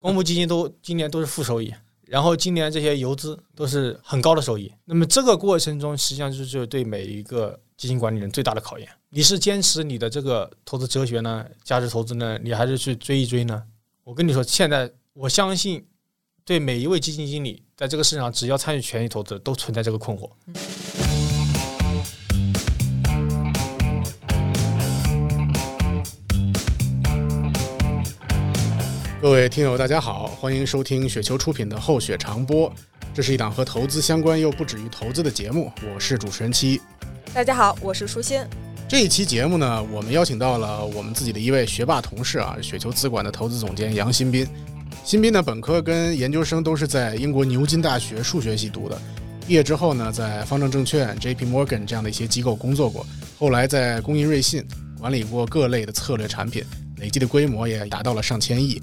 公募基金都今年都是负收益，然后今年这些游资都是很高的收益。那么这个过程中，实际上就是对每一个基金管理人最大的考验。你是坚持你的这个投资哲学呢，价值投资呢，你还是去追一追呢？我跟你说，现在我相信，对每一位基金经理，在这个市场只要参与权益投资，都存在这个困惑。各位听友，大家好，欢迎收听雪球出品的《厚雪长播》，这是一档和投资相关又不止于投资的节目，我是主持人七。大家好，我是舒心。这一期节目呢，我们邀请到了我们自己的一位学霸同事啊，雪球资管的投资总监杨新斌。新斌呢，本科跟研究生都是在英国牛津大学数学系读的，毕业之后呢，在方正证券、J.P. Morgan 这样的一些机构工作过，后来在工银瑞信管理过各类的策略产品，累计的规模也达到了上千亿。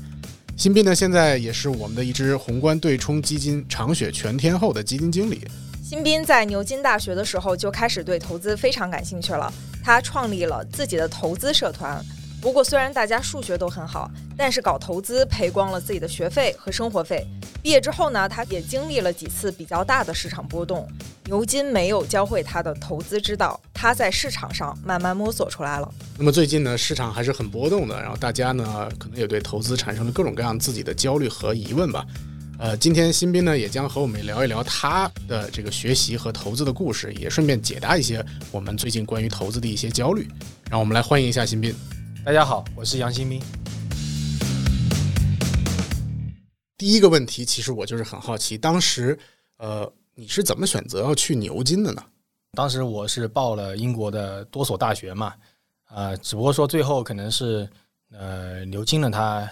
新斌呢，现在也是我们的一支宏观对冲基金长雪全天候的基金经理。新斌在牛津大学的时候就开始对投资非常感兴趣了，他创立了自己的投资社团。不过，虽然大家数学都很好，但是搞投资赔光了自己的学费和生活费。毕业之后呢，他也经历了几次比较大的市场波动。牛津没有教会他的投资之道，他在市场上慢慢摸索出来了。那么最近呢，市场还是很波动的，然后大家呢，可能也对投资产生了各种各样自己的焦虑和疑问吧。呃，今天新斌呢，也将和我们聊一聊他的这个学习和投资的故事，也顺便解答一些我们最近关于投资的一些焦虑。让我们来欢迎一下新斌。大家好，我是杨新斌。第一个问题，其实我就是很好奇，当时呃，你是怎么选择要去牛津的呢？当时我是报了英国的多所大学嘛，啊，只不过说最后可能是呃牛津的，他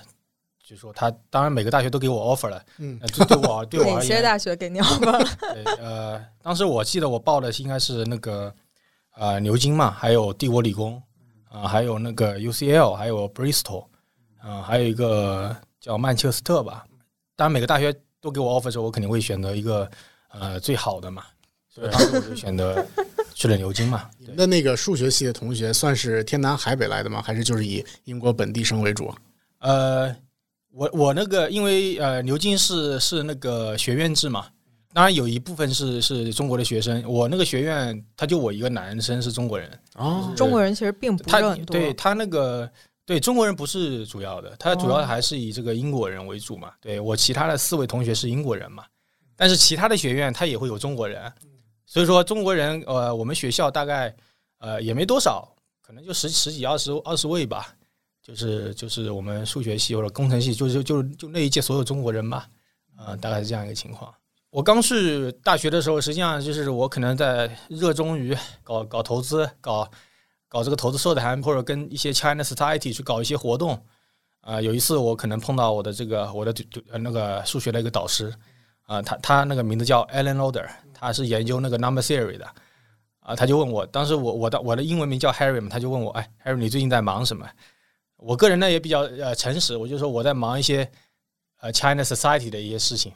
就说他当然每个大学都给我 offer 了，嗯，对对我 对我哪些大学给你 offer 了？对，呃，当时我记得我报的应该是那个呃牛津嘛，还有帝国理工啊，还有那个 UCL，还有 Bristol，啊，还有一个叫曼彻斯特吧。当然每个大学都给我 offer 时候，我肯定会选择一个呃最好的嘛，所以当时我就选择 去了牛津嘛。那那个数学系的同学算是天南海北来的吗？还是就是以英国本地生为主？呃，我我那个因为呃牛津是是那个学院制嘛，当然有一部分是是中国的学生。我那个学院他就我一个男生是中国人哦，中国人其实并不是很多。对他那个。对中国人不是主要的，他主要还是以这个英国人为主嘛。对我其他的四位同学是英国人嘛，但是其他的学院他也会有中国人，所以说中国人呃，我们学校大概呃也没多少，可能就十十几二十二十位吧，就是就是我们数学系或者工程系，就就就就那一届所有中国人吧，啊，大概是这样一个情况。我刚去大学的时候，实际上就是我可能在热衷于搞搞投资，搞。搞这个投资社团，或者跟一些 China Society 去搞一些活动，啊，有一次我可能碰到我的这个我的那个数学的一个导师，啊，他他那个名字叫 Alan Loder，他是研究那个 number theory 的，啊，他就问我，当时我我的我的英文名叫 Harry 嘛，他就问我，哎，Harry 你最近在忙什么？我个人呢也比较呃诚实，我就说我在忙一些呃 China Society 的一些事情。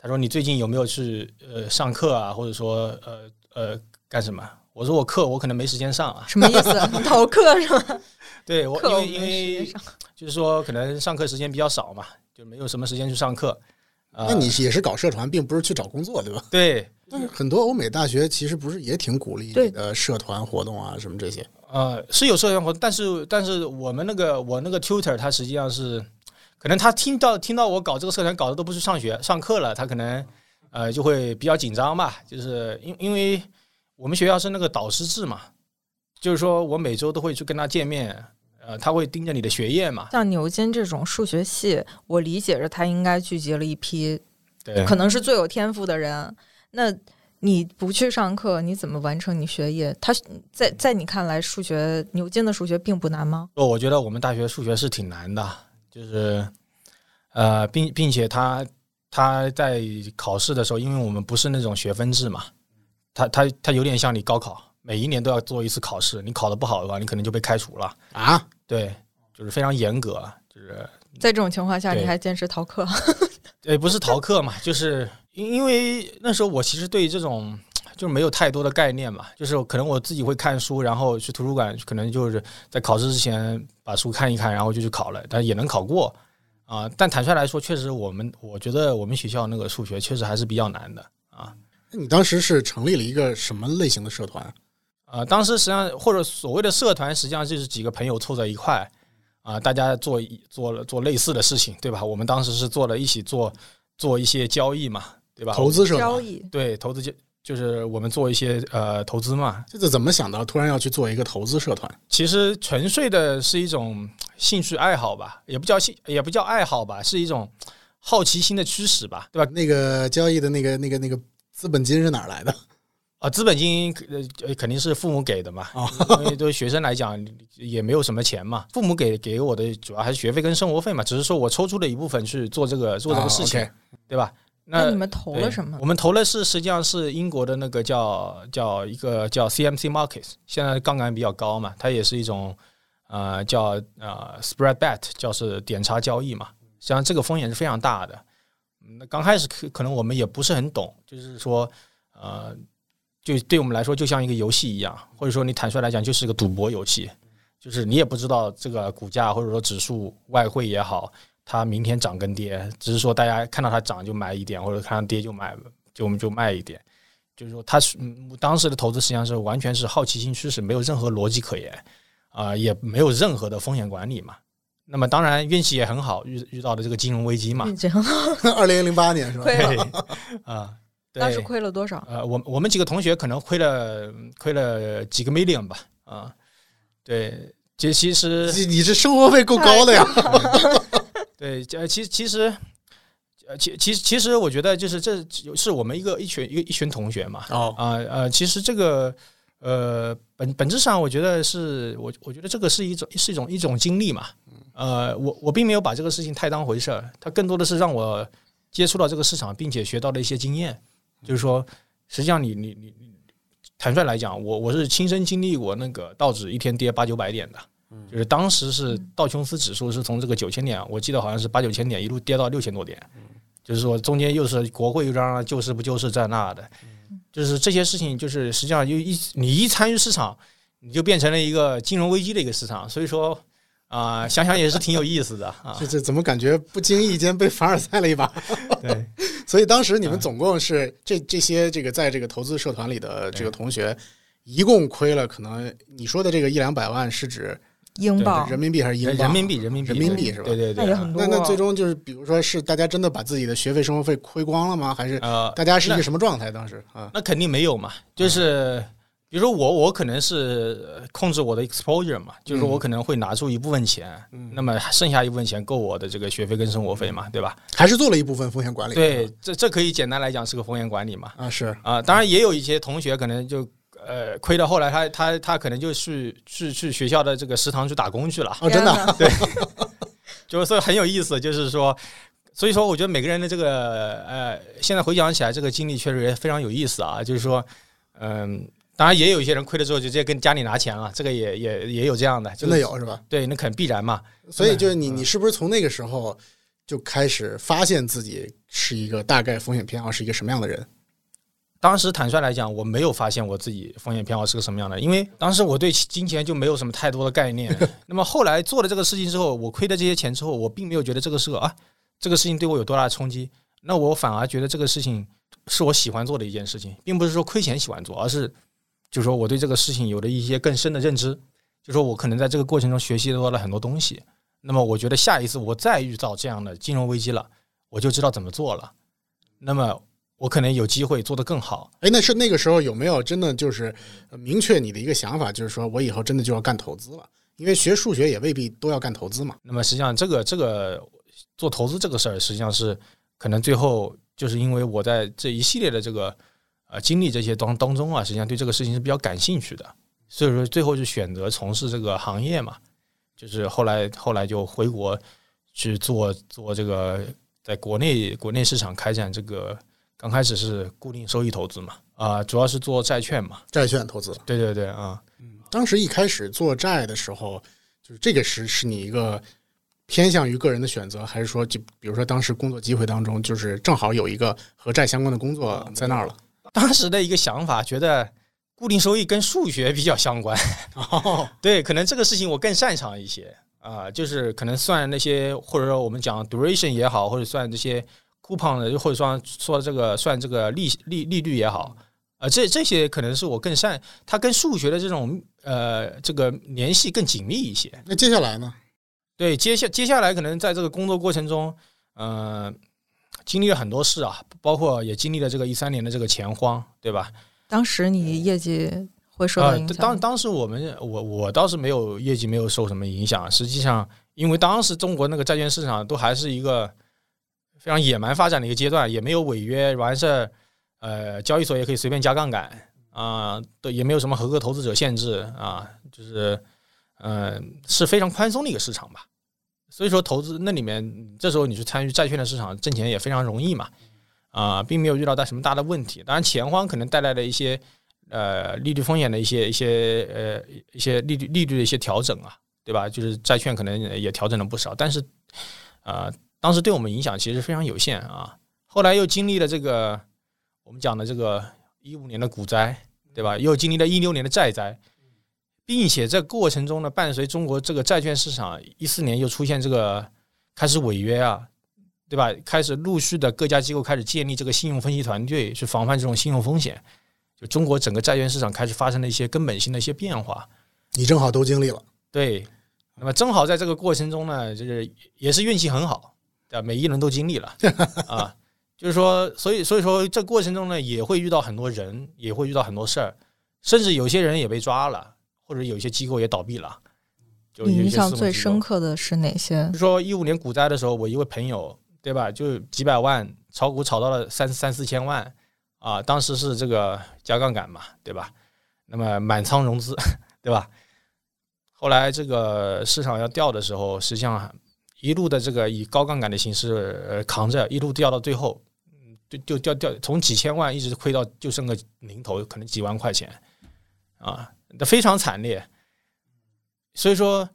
他说你最近有没有去呃上课啊，或者说呃呃干什么？我说我课我可能没时间上啊，什么意思？逃课是吗？对，我因为因为就是说可能上课时间比较少嘛，就没有什么时间去上课。那你也是搞社团，并不是去找工作，对吧？对。但是很多欧美大学其实不是也挺鼓励呃社团活动啊什么这些？呃，是有社团活动，但是但是我们那个我那个 tutor 他实际上是可能他听到听到我搞这个社团搞的都不是上学上课了，他可能呃就会比较紧张吧，就是因因为。我们学校是那个导师制嘛，就是说我每周都会去跟他见面，呃，他会盯着你的学业嘛。像牛津这种数学系，我理解着他应该聚集了一批，对，可能是最有天赋的人。那你不去上课，你怎么完成你学业？他在在你看来，数学牛津的数学并不难吗？哦，我觉得我们大学数学是挺难的，就是呃，并并且他他在考试的时候，因为我们不是那种学分制嘛。他他他有点像你高考，每一年都要做一次考试，你考的不好的话，你可能就被开除了啊。对，就是非常严格，就是在这种情况下，你还坚持逃课？对，不是逃课嘛，就是因因为那时候我其实对这种就是没有太多的概念嘛，就是可能我自己会看书，然后去图书馆，可能就是在考试之前把书看一看，然后就去考了，但也能考过啊。但坦率来说，确实我们我觉得我们学校那个数学确实还是比较难的啊。那你当时是成立了一个什么类型的社团？啊，当时实际上或者所谓的社团，实际上就是几个朋友凑在一块啊，大家做一做了做类似的事情，对吧？我们当时是做了一起做做一些交易嘛，对吧？投资社团。交易对投资就就是我们做一些呃投资嘛。这是怎么想到突然要去做一个投资社团？其实纯粹的是一种兴趣爱好吧，也不叫兴也不叫爱好吧，是一种好奇心的驱使吧，对吧？那个交易的那个那个那个资本金是哪来的？啊，资本金呃呃肯定是父母给的嘛，因为对学生来讲也没有什么钱嘛，父母给给我的主要还是学费跟生活费嘛，只是说我抽出了一部分去做这个做这个事情，对吧？那你们投了什么我？们投的是实际上是英国的那个叫叫一个叫 CMC Markets，现在杠杆比较高嘛，它也是一种呃叫呃 spread bet，叫是点差交易嘛。实际上这个风险是非常大的。嗯那刚开始可可能我们也不是很懂，就是说呃，就对我们来说就像一个游戏一样，或者说你坦率来讲就是个赌博游戏，就是你也不知道这个股价或者说指数、外汇也好，它明天涨跟跌，只是说大家看到它涨就买一点，或者看到跌就买，就我们就卖一点。就是说，它是嗯当时的投资实际上是完全是好奇心驱使，没有任何逻辑可言，啊、也没有任何的风险管理嘛。那么当然运气也很好，遇遇到的这个金融危机嘛，运气很好，二零零八年是吧？亏对了。啊，对当时亏了多少？呃，我我们几个同学可能亏了亏了几个 million 吧，啊，对，这其实你你这生活费够高的呀！对，呃，其其实，呃，其其其实我觉得就是这是我们一个一群一个一群同学嘛，哦，啊呃，其实这个呃本本质上，我觉得是我我觉得这个是一种是一种一种经历嘛，呃，我我并没有把这个事情太当回事儿，它更多的是让我接触到这个市场，并且学到了一些经验，就是说，实际上你你你你坦率来讲，我我是亲身经历过那个道指一天跌八九百点的。就是当时是道琼斯指数是从这个九千点，我记得好像是八九千点一路跌到六千多点，就是说中间又是国会又嚷嚷救市不救市这那的，就是这些事情，就是实际上就一你一参与市场，你就变成了一个金融危机的一个市场，所以说啊、想想也是挺有意思的啊这。这怎么感觉不经意间被凡尔赛了一把？对，所以当时你们总共是这这些这个在这个投资社团里的这个同学，一共亏了可能你说的这个一两百万是指英镑人民币还是英镑？人民币，人民币，人民币是吧对对对，那也很多那那最终就是，比如说是大家真的把自己的学费、生活费亏光了吗？还是呃，大家是一个什么状态？当时啊，那肯定没有嘛，就是比如说我我可能是呃控制我的 exposure 嘛，就是说我可能会拿出一部分钱，那么剩下一部分钱够我的这个学费跟生活费嘛，对吧？还是做了一部分风险管理。对，这这可以简单来讲是个风险管理嘛。啊，是啊，当然也有一些同学可能就呃亏到后来他他他可能就去去去学校的这个食堂去打工去了，哦，真的 对，就是说很有意思，就是说。所以说，我觉得每个人的这个呃，现在回想起来，这个经历确实也非常有意思啊。就是说，嗯、当然也有一些人亏了之后就直接跟家里拿钱了，这个也也也有这样的，就真的有是吧？对，那肯必然嘛。所以就是嗯你，你是不是从那个时候就开始发现自己是一个大概风险偏好是一个什么样的人？当时坦率来讲，我没有发现我自己风险偏好是个什么样的，因为当时我对金钱就没有什么太多的概念。那么后来做了这个事情之后，我亏了这些钱之后，我并没有觉得这个是个啊，这个事情对我有多大的冲击。那我反而觉得这个事情是我喜欢做的一件事情，并不是说亏钱喜欢做，而是就是说我对这个事情有了一些更深的认知，就说我可能在这个过程中学习到了很多东西。那么我觉得下一次我再遇到这样的金融危机了，我就知道怎么做了。那么我可能有机会做得更好。哎，那是那个时候有没有真的就是呃明确你的一个想法，就是说我以后真的就要干投资了？因为学数学也未必都要干投资嘛。那么实际上，这个这个做投资这个事儿，实际上是可能最后就是因为我在这一系列的这个呃经历这些当当中啊，实际上对这个事情是比较感兴趣的，所以说最后就选择从事这个行业嘛，就是后来后来就回国去做做这个在国内国内市场开展这个，刚开始是固定收益投资嘛，啊、主要是做债券嘛，债券投资，对对对啊。当时一开始做债的时候，就是这个是是你一个偏向于个人的选择，还是说就比如说当时工作机会当中，就是正好有一个和债相关的工作在那儿了？当时的一个想法，觉得固定收益跟数学比较相关，哦，对，可能这个事情我更擅长一些啊，就是可能算那些，或者说我们讲 duration 也好，或者算这些 coupon 的，或者说说这个算这个利利利率也好，呃，这这些可能是我更善，它跟数学的这种呃这个联系更紧密一些。那接下来呢？对，接下接下来可能在这个工作过程中，呃，经历了很多事啊，包括也经历了这个一三年的这个钱荒，对吧？当时你业绩。会受到影响。当当时我们我我倒是没有业绩没有受什么影响。实际上，因为当时中国那个债券市场都还是一个非常野蛮发展的一个阶段，也没有违约完事儿，呃，交易所也可以随便加杠杆啊，对也没有什么合格投资者限制啊，就是嗯是非常宽松的一个市场吧。所以说，投资那里面这时候你去参与债券的市场挣钱也非常容易嘛啊，并没有遇到大什么大的问题。当然，钱荒可能带来的一些。呃，利率风险的一些一些呃一些利率利率的一些调整啊，对吧？就是债券可能也调整了不少，但是啊，当时对我们影响其实非常有限啊。后来又经历了这个我们讲的这个一五年的股灾，对吧？又经历了一六年的债灾，并且在过程中呢，伴随中国这个债券市场一四年又出现这个开始违约啊，对吧？开始陆续的各家机构开始建立这个信用分析团队，去防范这种信用风险。就中国整个债券市场开始发生了一些根本性的一些变化，你正好都经历了。对，那么正好在这个过程中呢，就是也是运气很好，对吧？每一轮都经历了啊，就是说，所以所以说这过程中呢，也会遇到很多人，也会遇到很多事儿，甚至有些人也被抓了，或者有些机构也倒闭了。就印象最深刻的是哪些？就说一五年股灾的时候，我一位朋友，对吧？就几百万炒股炒到了三三四千万。啊，当时是这个加杠杆嘛，对吧？那么满仓融资，对吧？后来这个市场要掉的时候，实际上一路的这个以高杠杆的形式呃扛着，一路掉到最后，就就掉掉从几千万一直亏到就剩个零头，可能几万块钱，啊，那非常惨烈。所以说，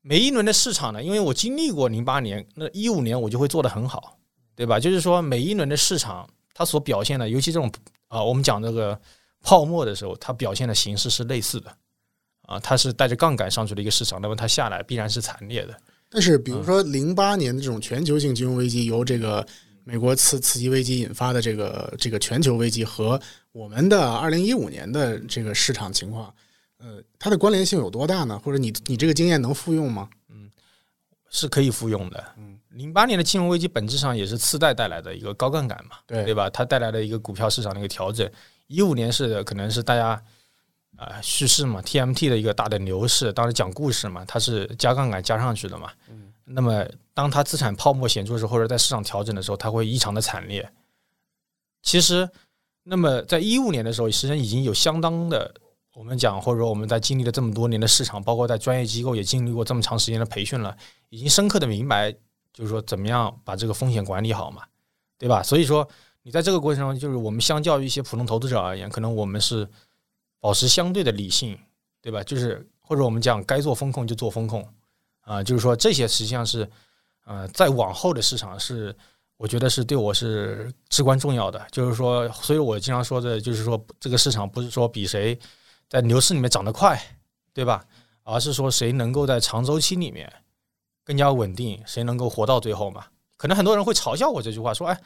每一轮的市场呢，因为我经历过零八年，那一五年我就会做得很好，对吧？就是说每一轮的市场。它所表现的，尤其这种啊，我们讲这个泡沫的时候，它表现的形式是类似的，啊，它是带着杠杆上去的一个市场，那么它下来必然是惨烈的。但是，比如说零八年的这种全球性金融危机，由这个美国次次级危机引发的这个这个全球危机，和我们的二零一五年的这个市场情况，呃，它的关联性有多大呢？或者你你这个经验能复用吗？嗯，是可以复用的。嗯。零八年的金融危机本质上也是次贷带来的一个高杠杆嘛，对对吧？它带来的一个股票市场的一个调整。一五年是可能是大家啊叙事嘛，TMT 的一个大的牛市，当时讲故事嘛，它是加杠杆加上去的嘛。嗯。那么当它资产泡沫显著的时候，或者在市场调整的时候，它会异常的惨烈。其实，那么在一五年的时候，实际上已经有相当的。我们讲，或者说我们在经历了这么多年的市场，包括在专业机构也经历过这么长时间的培训了，已经深刻的明白。就是说，怎么样把这个风险管理好嘛，对吧？所以说，你在这个过程中，就是我们相较于一些普通投资者而言，可能我们是保持相对的理性，对吧？就是或者我们讲，该做风控就做风控啊。就是说，这些实际上是呃，在往后的市场是，我觉得是对我是至关重要的。就是说，所以我经常说的，就是说，这个市场不是说比谁在牛市里面涨得快，对吧？而是说谁能够在长周期里面。更加稳定，谁能够活到最后嘛？可能很多人会嘲笑我这句话，说：“哎，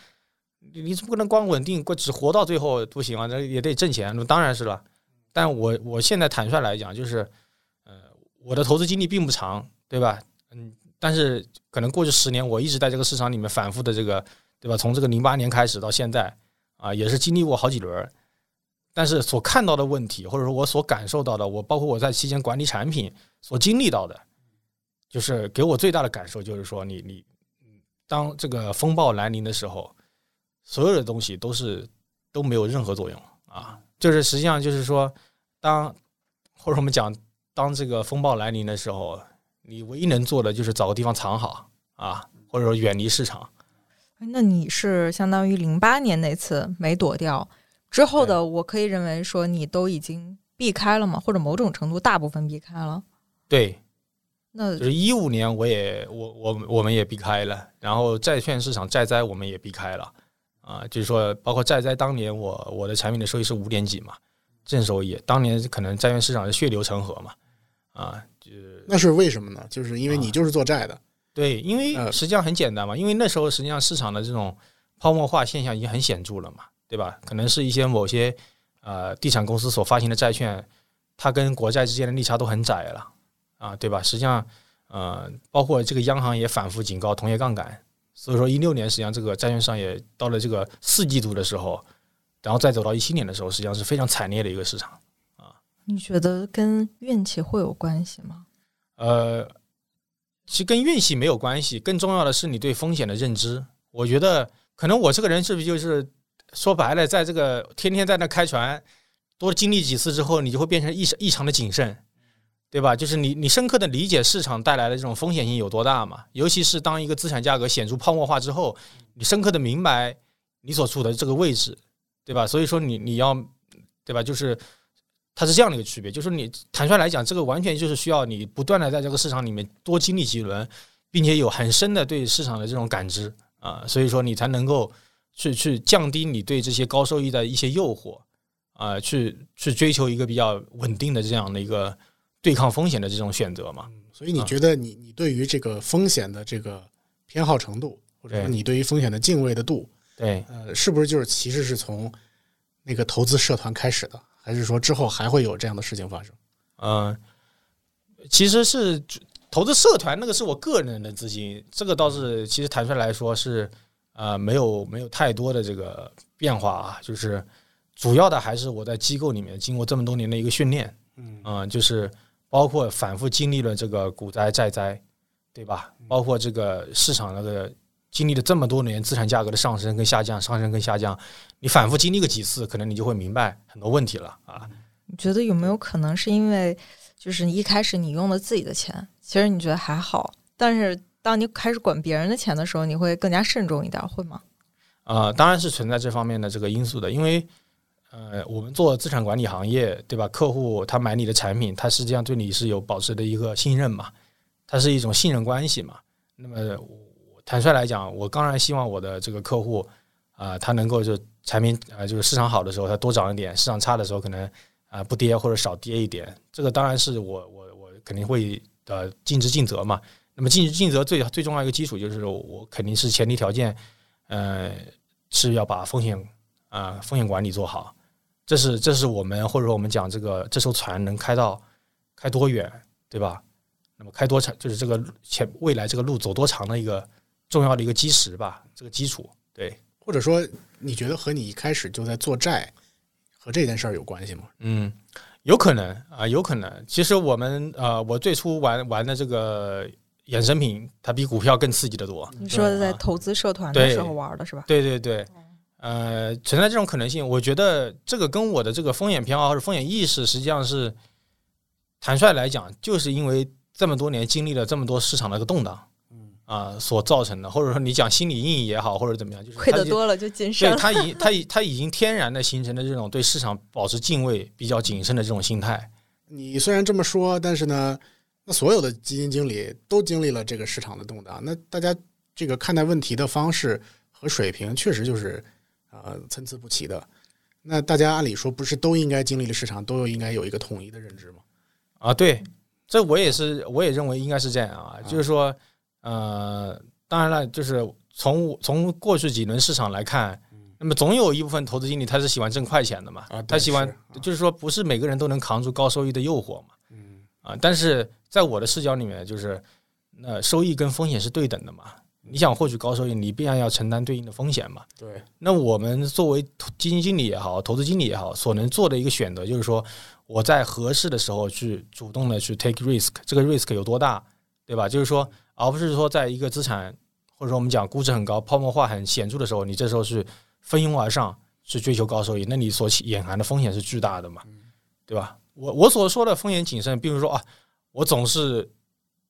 你你怎么可能光稳定，只活到最后不行啊？这也得挣钱。”那当然是了。但我我现在坦率来讲，就是，呃，我的投资经历并不长，对吧？嗯，但是可能过去十年，我一直在这个市场里面反复的这个，对吧？从这个零八年开始到现在，啊，也是经历过好几轮。但是所看到的问题，或者说我所感受到的，我包括我在期间管理产品所经历到的。就是给我最大的感受，就是说，你你，当这个风暴来临的时候，所有的东西都是都没有任何作用啊。就是实际上就是说，当或者我们讲，当这个风暴来临的时候，你唯一能做的就是找个地方藏好啊，或者说远离市场。那你是相当于零八年那次没躲掉之后的，我可以认为说你都已经避开了吗？或者某种程度大部分避开了？对。那就是一五年，我也我我我们也避开了，然后债券市场债灾我们也避开了，啊，就是说包括债灾当年我我的产品的收益是五点几嘛，正收益，当年可能债券市场是血流成河嘛，啊，就那是为什么呢？就是因为你就是做债的，对，因为呃实际上很简单嘛，因为那时候实际上市场的这种泡沫化现象已经很显著了嘛，对吧？可能是一些某些呃地产公司所发行的债券，它跟国债之间的利差都很窄了啊，对吧？实际上，呃，包括这个央行也反复警告同业杠杆，所以说一六年实际上这个债券上也到了这个四季度的时候，然后再走到一七年的时候，实际上是非常惨烈的一个市场啊。你觉得跟运气会有关系吗？呃，其实跟运气没有关系，更重要的是你对风险的认知。我觉得可能我这个人是不是就是说白了，在这个天天在那开船，多经历几次之后，你就会变成异异常的谨慎，对吧？就是你你深刻的理解市场带来的这种风险性有多大嘛？尤其是当一个资产价格显著泡沫化之后，你深刻的明白你所处的这个位置，对吧？所以说你你要对吧？就是它是这样的一个区别，就是你坦率来讲，这个完全就是需要你不断的在这个市场里面多经历几轮，并且有很深的对市场的这种感知啊，所以说你才能够去去降低你对这些高收益的一些诱惑啊，去去追求一个比较稳定的这样的一个对抗风险的这种选择嘛。所以你觉得你你对于这个风险的这个偏好程度，或者说你对于风险的敬畏的度，对，呃，是不是就是其实是从那个投资社团开始的，还是说之后还会有这样的事情发生？嗯、其实是投资社团那个是我个人的资金，这个倒是其实坦率来说是呃没有没有太多的这个变化啊，就是主要的还是我在机构里面经过这么多年的一个训练，嗯就是包括反复经历了这个股灾债灾，对吧？包括这个市场那个经历了这么多年资产价格的上升跟下降，上升跟下降，你反复经历个几次，可能你就会明白很多问题了啊。你觉得有没有可能是因为，就是你一开始你用了自己的钱，其实你觉得还好，但是当你开始管别人的钱的时候，你会更加慎重一点，会吗？呃，当然是存在这方面的这个因素的，因为呃，我们做资产管理行业，对吧？客户他买你的产品，他实际上对你是有保持的一个信任嘛，它是一种信任关系嘛。那么我坦率来讲，我当然希望我的这个客户啊、他能够就产品啊、就是市场好的时候它多涨一点，市场差的时候可能啊、不跌或者少跌一点，这个当然是我我我肯定会呃尽职尽责嘛。那么尽职尽责最最重要一个基础就是我肯定是前提条件，呃，是要把风险啊、风险管理做好，这是这是我们或者说我们讲这个这艘船能开到开多远，对吧？那么开多长就是这个前未来这个路走多长的一个重要的一个基石吧，这个基础。对，或者说你觉得和你一开始就在做债和这件事儿有关系吗？嗯，有可能啊、有可能。其实我们呃，我最初玩玩的这个衍生品，它比股票更刺激的多。你说的在啊投资社团的时候玩的是吧？对对对，呃，存在这种可能性。我觉得这个跟我的这个风险偏好或者风险意识，实际上是坦率来讲，就是因为这么多年经历了这么多市场的一个动荡，嗯啊、所造成的，或者说你讲心理阴影也好，或者怎么样，就是亏得多了就谨慎了。对他已他已他已经天然的形成了这种对市场保持敬畏、比较谨慎的这种心态。你虽然这么说，但是呢，那所有的基金经理都经历了这个市场的动荡，那大家这个看待问题的方式和水平确实就是呃参差不齐的。那大家按理说不是都应该经历了市场，都应该有一个统一的认知吗？啊，对，这我也是，我也认为应该是这样啊，就是说，呃，当然了，就是从从过去几轮市场来看，那么总有一部分投资经理他是喜欢挣快钱的嘛，啊他喜欢就是说不是每个人都能扛住高收益的诱惑嘛，嗯啊，但是在我的视角里面，就是那收益跟风险是对等的嘛，你想获取高收益，你必然要承担对应的风险嘛。对，那我们作为基金经理也好，投资经理也好，所能做的一个选择就是说，我在合适的时候去主动的去 take risk，这个 risk 有多大，对吧？就是说，而不是说在一个资产或者说我们讲估值很高、泡沫化很显著的时候，你这时候是蜂拥而上去追求高收益，那你所隐含的风险是巨大的嘛，对吧？我我所说的风险谨慎，并不是说啊，我总是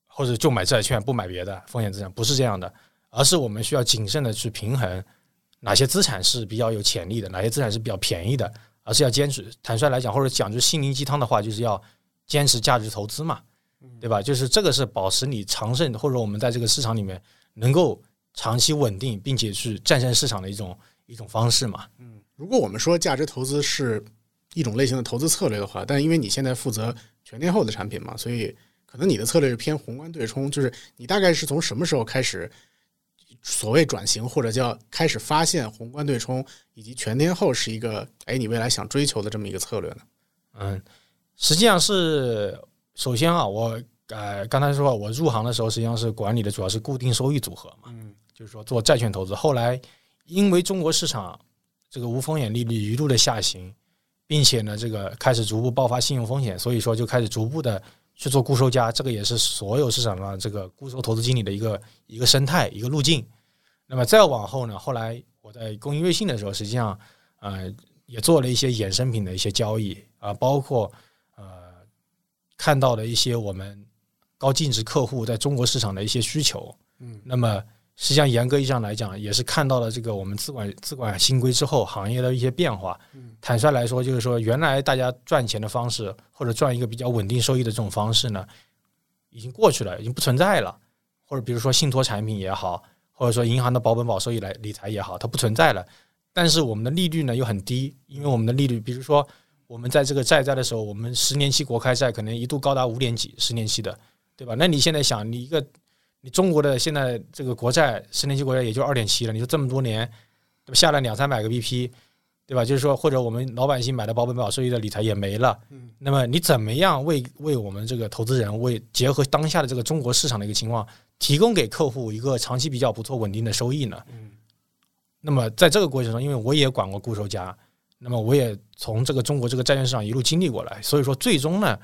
或者就买债券不买别的风险资产，不是这样的，而是我们需要谨慎的去平衡哪些资产是比较有潜力的，哪些资产是比较便宜的，而是要坚持。坦率来讲，或者讲句心灵鸡汤的话，就是要坚持价值投资嘛，对吧？就是这个是保持你长胜，或者我们在这个市场里面能够长期稳定，并且去战胜市场的一种一种方式嘛。嗯如果我们说价值投资是一种类型的投资策略的话，但因为你现在负责全天候的产品嘛，所以可能你的策略是偏宏观对冲，就是你大概是从什么时候开始所谓转型，或者叫开始发现宏观对冲以及全天候是一个哎你未来想追求的这么一个策略呢？嗯，实际上是首先啊，我呃刚才说我入行的时候实际上是管理的主要是固定收益组合嘛，嗯就是说做债券投资。后来因为中国市场这个无风险利率一路的下行，并且呢这个开始逐步爆发信用风险，所以说就开始逐步的去做固收加，这个也是所有市场上这个固收投资经理的一个一个生态一个路径。那么再往后呢，后来我在工银瑞信的时候，实际上呃也做了一些衍生品的一些交易啊、包括呃看到了一些我们高净值客户在中国市场的一些需求。嗯那么实际上严格意义上来讲，也是看到了这个我们资管资管新规之后行业的一些变化。嗯坦率来说，就是说原来大家赚钱的方式或者赚一个比较稳定收益的这种方式呢，已经过去了，已经不存在了。或者比如说信托产品也好，或者说银行的保本保收益来理财也好，它不存在了。但是我们的利率呢又很低，因为我们的利率，比如说我们在这个债灾的时候，我们十年期国开债可能一度高达五点几，十年期的，对吧？那你现在想，你一个你中国的现在这个国债十年期国债也就二点七了，你说这么多年，对吧？下来两三百个 BP，对吧？就是说，或者我们老百姓买的保本保收益的理财也没了，嗯那么你怎么样为为我们这个投资人，为结合当下的这个中国市场的一个情况，提供给客户一个长期比较不错稳定的收益呢？嗯那么在这个过程中，因为我也管过固收加，那么我也从这个中国这个债券市场一路经历过来，所以说最终呢，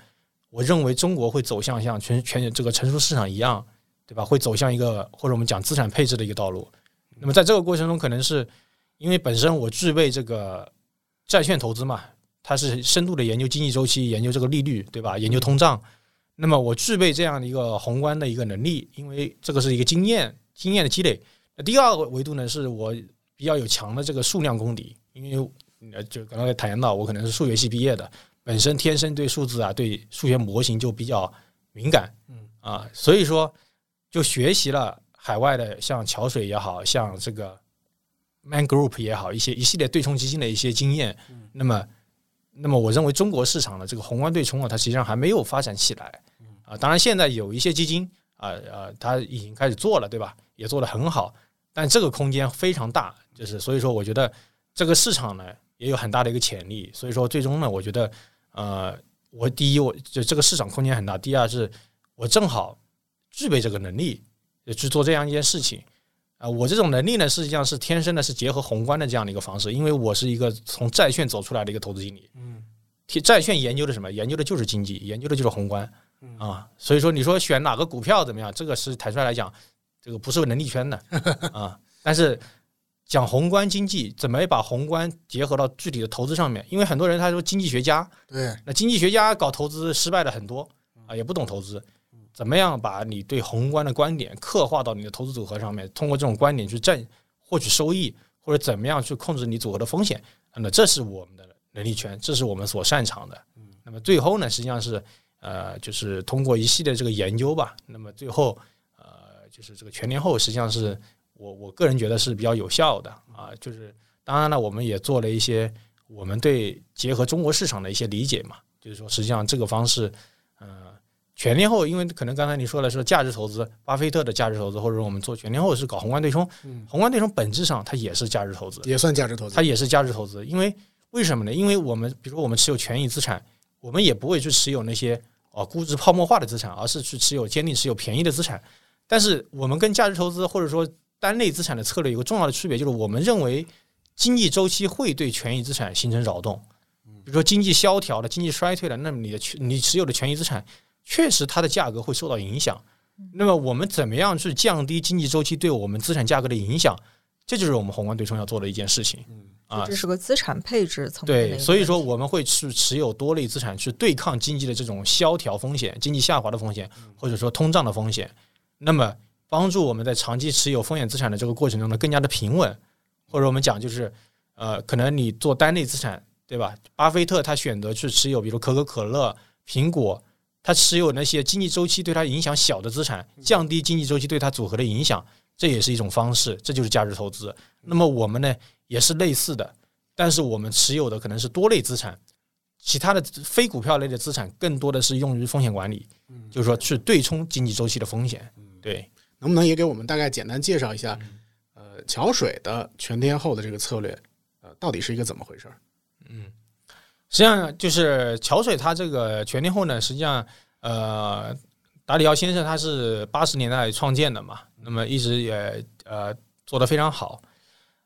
我认为中国会走向像全全这个成熟市场一样，对吧？会走向一个或者我们讲资产配置的一个道路。那么在这个过程中，可能是因为本身我具备这个债券投资嘛，它是深度的研究经济周期，研究这个利率，对吧？研究通胀。那么我具备这样的一个宏观的一个能力，因为这个是一个经验经验的积累。那第二个维度呢，是我比较有强的这个数量功底，因为呃，就刚才谈到我可能是数学系毕业的，本身天生对数字啊，对数学模型就比较敏感，嗯啊，所以说就学习了海外的像桥水也好像这个 Man Group 也好，一些一系列对冲基金的一些经验，那么那么我认为中国市场的这个宏观对冲啊，它实际上还没有发展起来啊。当然，现在有一些基金啊啊，它已经开始做了，对吧？也做得很好，但这个空间非常大，就是所以说，我觉得这个市场呢也有很大的一个潜力。所以说，最终呢，我觉得呃，我第一，我就这个市场空间很大；第二是我正好具备这个能力去做这样一件事情。啊，我这种能力呢，实际上是天生的，是结合宏观的这样的一个方式，因为我是一个从债券走出来的一个投资经理。嗯债券研究的什么？研究的就是经济，研究的就是宏观嗯啊。所以说，你说选哪个股票怎么样？这个是坦率来讲，这个不是能力圈的 啊。但是讲宏观经济，怎么把宏观结合到具体的投资上面？因为很多人他说经济学家，对那经济学家搞投资失败的很多啊，也不懂投资。怎么样把你对宏观的观点刻画到你的投资组合上面？通过这种观点去挣获取收益，或者怎么样去控制你组合的风险？那这是我们的能力圈，这是我们所擅长的。那么最后呢，实际上是呃，就是通过一系列这个研究吧，那么最后呃，就是这个全年后，实际上是我我个人觉得是比较有效的啊。就是当然了，我们也做了一些我们对结合中国市场的一些理解嘛，就是说实际上这个方式，呃。全天候，因为可能刚才你说的是价值投资，巴菲特的价值投资，或者说我们做全天候是搞宏观对冲，嗯宏观对冲本质上它也是价值投资，也算价值投资它。也是价值投资。因为为什么呢？因为我们比如说我们持有权益资产，我们也不会去持有那些哦估值泡沫化的资产，而是去持有坚定持有便宜的资产。但是我们跟价值投资或者说单类资产的策略有个重要的区别，就是我们认为经济周期会对权益资产形成扰动。比如说经济萧条了、经济衰退了，那么你的权你持有的权益资产确实它的价格会受到影响。那么我们怎么样去降低经济周期对我们资产价格的影响？这就是我们宏观对冲要做的一件事情啊这。是个资产配置层面对，所以说我们会去持有多类资产去对抗经济的这种萧条风险、经济下滑的风险，或者说通胀的风险。那么帮助我们在长期持有风险资产的这个过程中呢，更加的平稳。或者我们讲就是，呃，可能你做单类资产，对吧？巴菲特他选择去持有，比如可口可乐、苹果，他持有那些经济周期对他影响小的资产，降低经济周期对他组合的影响，这也是一种方式，这就是价值投资。那么我们呢，也是类似的，但是我们持有的可能是多类资产，其他的非股票类的资产更多的是用于风险管理，就是说去对冲经济周期的风险。对，能不能也给我们大概简单介绍一下，呃，桥水的全天候的这个策略，呃，到底是一个怎么回事儿？实际上就是桥水它这个全天候呢，实际上呃，达里奥先生他是八十年代创建的嘛，那么一直也呃做得非常好，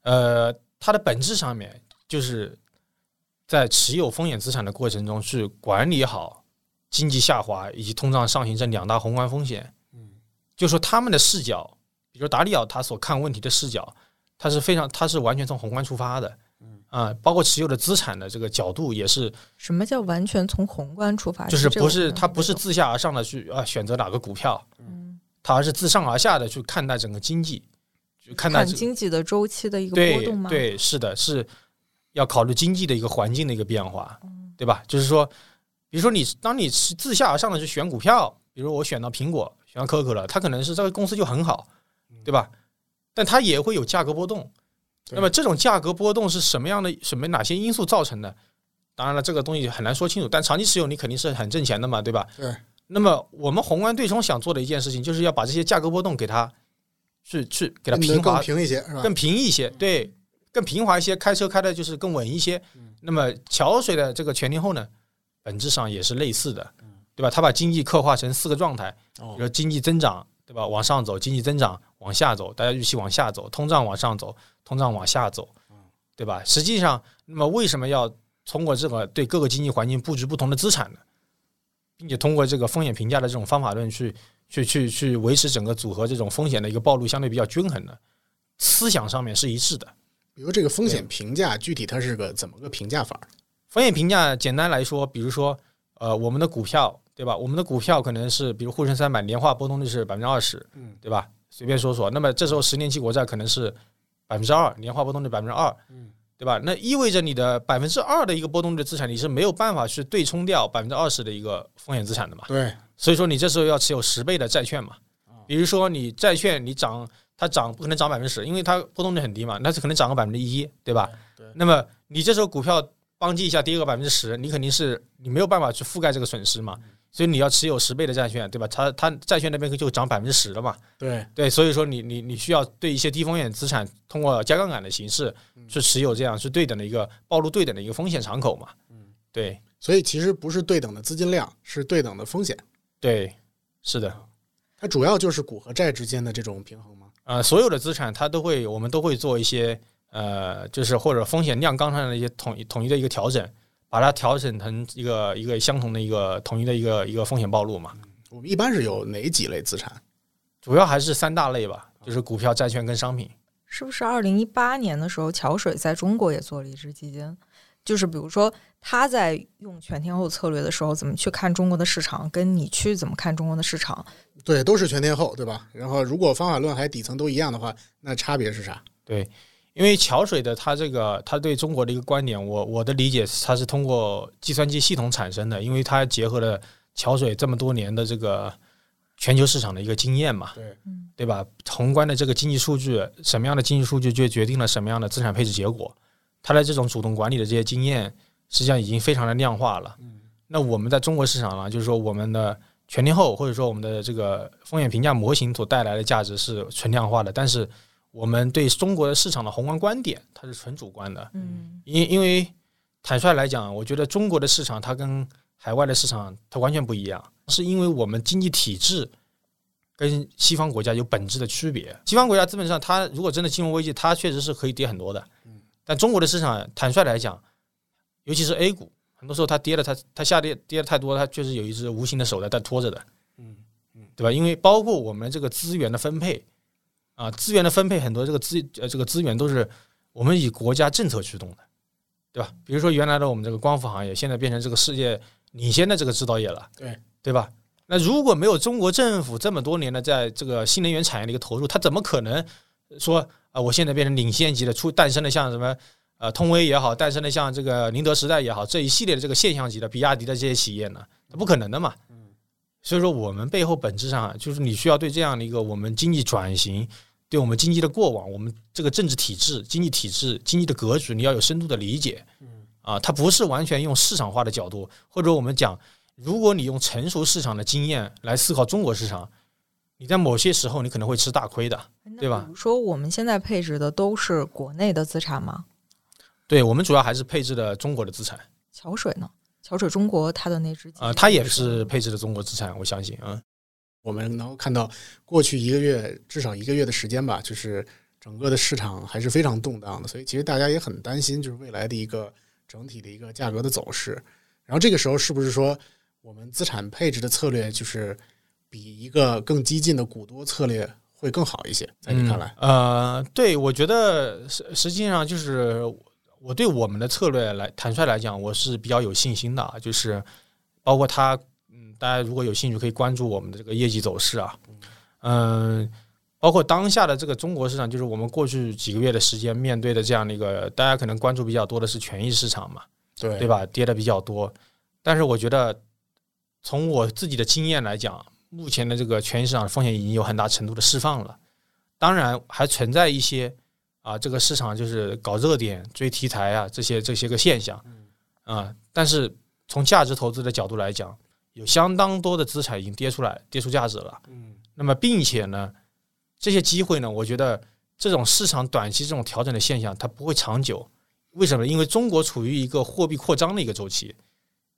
呃，它的本质上面就是在持有风险资产的过程中去管理好经济下滑以及通胀上行这两大宏观风险。嗯，就说他们的视角，比如达里奥他所看问题的视角，他是非常他是完全从宏观出发的。啊，包括持有的资产的这个角度也是，什么叫完全从宏观出发？就是不是这个它不是自下而上的去啊选择哪个股票，嗯它而是自上而下的去看待整个经济，去看待经济的周期的一个波对动吗？对是的，是要考虑经济的一个环境的一个变化，嗯对吧？就是说，比如说你当你是自下而上的去选股票，比如我选到苹果，选到可口可乐，他可能是这个公司就很好，对吧？但它也会有价格波动。那么这种价格波动是什么样的？什么哪些因素造成的？当然了，这个东西很难说清楚。但长期持有你肯定是很挣钱的嘛，对吧？对。那么我们宏观对冲想做的一件事情，就是要把这些价格波动给它去去给它平滑平一些？更平一些，对，更平滑一些，开车开的就是更稳一些。那么桥水的这个全天候呢，本质上也是类似的，对吧？他把经济刻画成四个状态，哦比如经济增长，对吧？往上走，经济增长往下走，大家预期往下走，通胀往上走，通胀往下走，对吧？实际上，那么为什么要通过这个对各个经济环境布置不同的资产呢？并且通过这个风险评价的这种方法论去去去去维持整个组合这种风险的一个暴露相对比较均衡的思想上面是一致的。比如这个风险评价，具体它是个怎么个评价法？风险评价简单来说，比如说，呃，我们的股票，对吧？我们的股票可能是，比如沪深三百年化波动率是百分之二十，嗯，对吧？随便说说。那么这时候十年期国债可能是百分之二，年化波动率百分之二，嗯，对吧？那意味着你的百分之二的一个波动率的资产，你是没有办法去对冲掉百分之二十的一个风险资产的嘛？对，所以说你这时候要持有十倍的债券嘛。比如说你债券你涨，它涨不可能涨百分之十，因为它波动率很低嘛，那是可能涨个百分之一，对吧？对那么你这时候股票邦记一下跌个百分之十，你肯定是你没有办法去覆盖这个损失嘛，所以你要持有十倍的债券，对吧？它它债券那边就涨百分之十了嘛，对，对，所以说你你你需要对一些低风险资产通过加杠杆的形式去持有，这样是对等的一个暴露对等的一个风险敞口嘛，对所以其实不是对等的资金量，是对等的风险。对，是的。它主要就是股和债之间的这种平衡嘛？呃，所有的资产它都会，我们都会做一些呃，就是或者风险量纲上的一些统一统一的一个调整，把它调整成一个一个相同的一个统一的一个一个风险暴露嘛。我们一般是有哪几类资产？主要还是三大类吧，就是股票、债券跟商品。是不是二零一八年的时候，桥水在中国也做了一支基金？就是比如说他在用全天候策略的时候，怎么去看中国的市场，跟你去怎么看中国的市场？对，都是全天候，对吧？然后如果方法论还底层都一样的话，那差别是啥？对，因为桥水的它这个它对中国的一个观点，我我的理解是它是通过计算机系统产生的，因为它结合了桥水这么多年的这个全球市场的一个经验嘛，对吧？宏观的这个经济数据，什么样的经济数据就决定了什么样的资产配置结果。它的这种主动管理的这些经验，实际上已经非常的量化了。那我们在中国市场呢，就是说我们的全天候或者说我们的这个风险评价模型所带来的价值是纯量化的，但是我们对中国的市场的宏观观点，它是纯主观的。嗯因因为坦率来讲，我觉得中国的市场它跟海外的市场它完全不一样，是因为我们经济体制跟西方国家有本质的区别。西方国家基本上它如果真的金融危机，它确实是可以跌很多的。但中国的市场坦率来讲，尤其是 A 股，很多时候它跌了，它它下跌跌的太多，它确实有一只无形的手在在拖着的。嗯对吧？因为包括我们这个资源的分配啊，资源的分配很多这个资呃这个资源都是我们以国家政策驱动的，对吧？比如说原来的我们这个光伏行业，现在变成这个世界领先的这个制造业了，对对吧？那如果没有中国政府这么多年的在这个新能源产业的一个投入，它怎么可能说啊、我现在变成领先级的出诞生的像什么呃通威也好，诞生的像这个宁德时代也好这一系列的这个现象级的比亚迪的这些企业呢？它不可能的嘛。所以说，我们背后本质上就是你需要对这样的一个我们经济转型，对我们经济的过往，我们这个政治体制、经济体制、经济的格局，你要有深度的理解。啊，它不是完全用市场化的角度，或者我们讲，如果你用成熟市场的经验来思考中国市场，你在某些时候你可能会吃大亏的，对吧比如说我们现在配置的都是国内的资产吗？对我们主要还是配置的中国的资产桥水呢？桥水中国它的那只啊、金它也是配置的中国资产，我相信，嗯，我们能够看到过去一个月至少一个月的时间吧，就是整个的市场还是非常动荡的，所以其实大家也很担心，就是未来的一个整体的一个价格的走势。然后这个时候是不是说我们资产配置的策略就是比一个更激进的股多策略会更好一些？在你看来，呃，对，我觉得实实际上就是我对我们的策略来坦率来讲，我是比较有信心的，就是包括它，嗯，大家如果有兴趣可以关注我们的这个业绩走势啊，嗯。包括当下的这个中国市场，就是我们过去几个月的时间面对的这样的一个，大家可能关注比较多的是权益市场嘛，对对？吧？跌的比较多，但是我觉得从我自己的经验来讲，目前的这个权益市场风险已经有很大程度的释放了。当然，还存在一些啊，这个市场就是搞热点、追题材啊，这些这些个现象啊。但是从价值投资的角度来讲，有相当多的资产已经跌出来，跌出价值了。嗯那么，并且呢，这些机会呢，我觉得这种市场短期这种调整的现象，它不会长久。为什么？因为中国处于一个货币扩张的一个周期，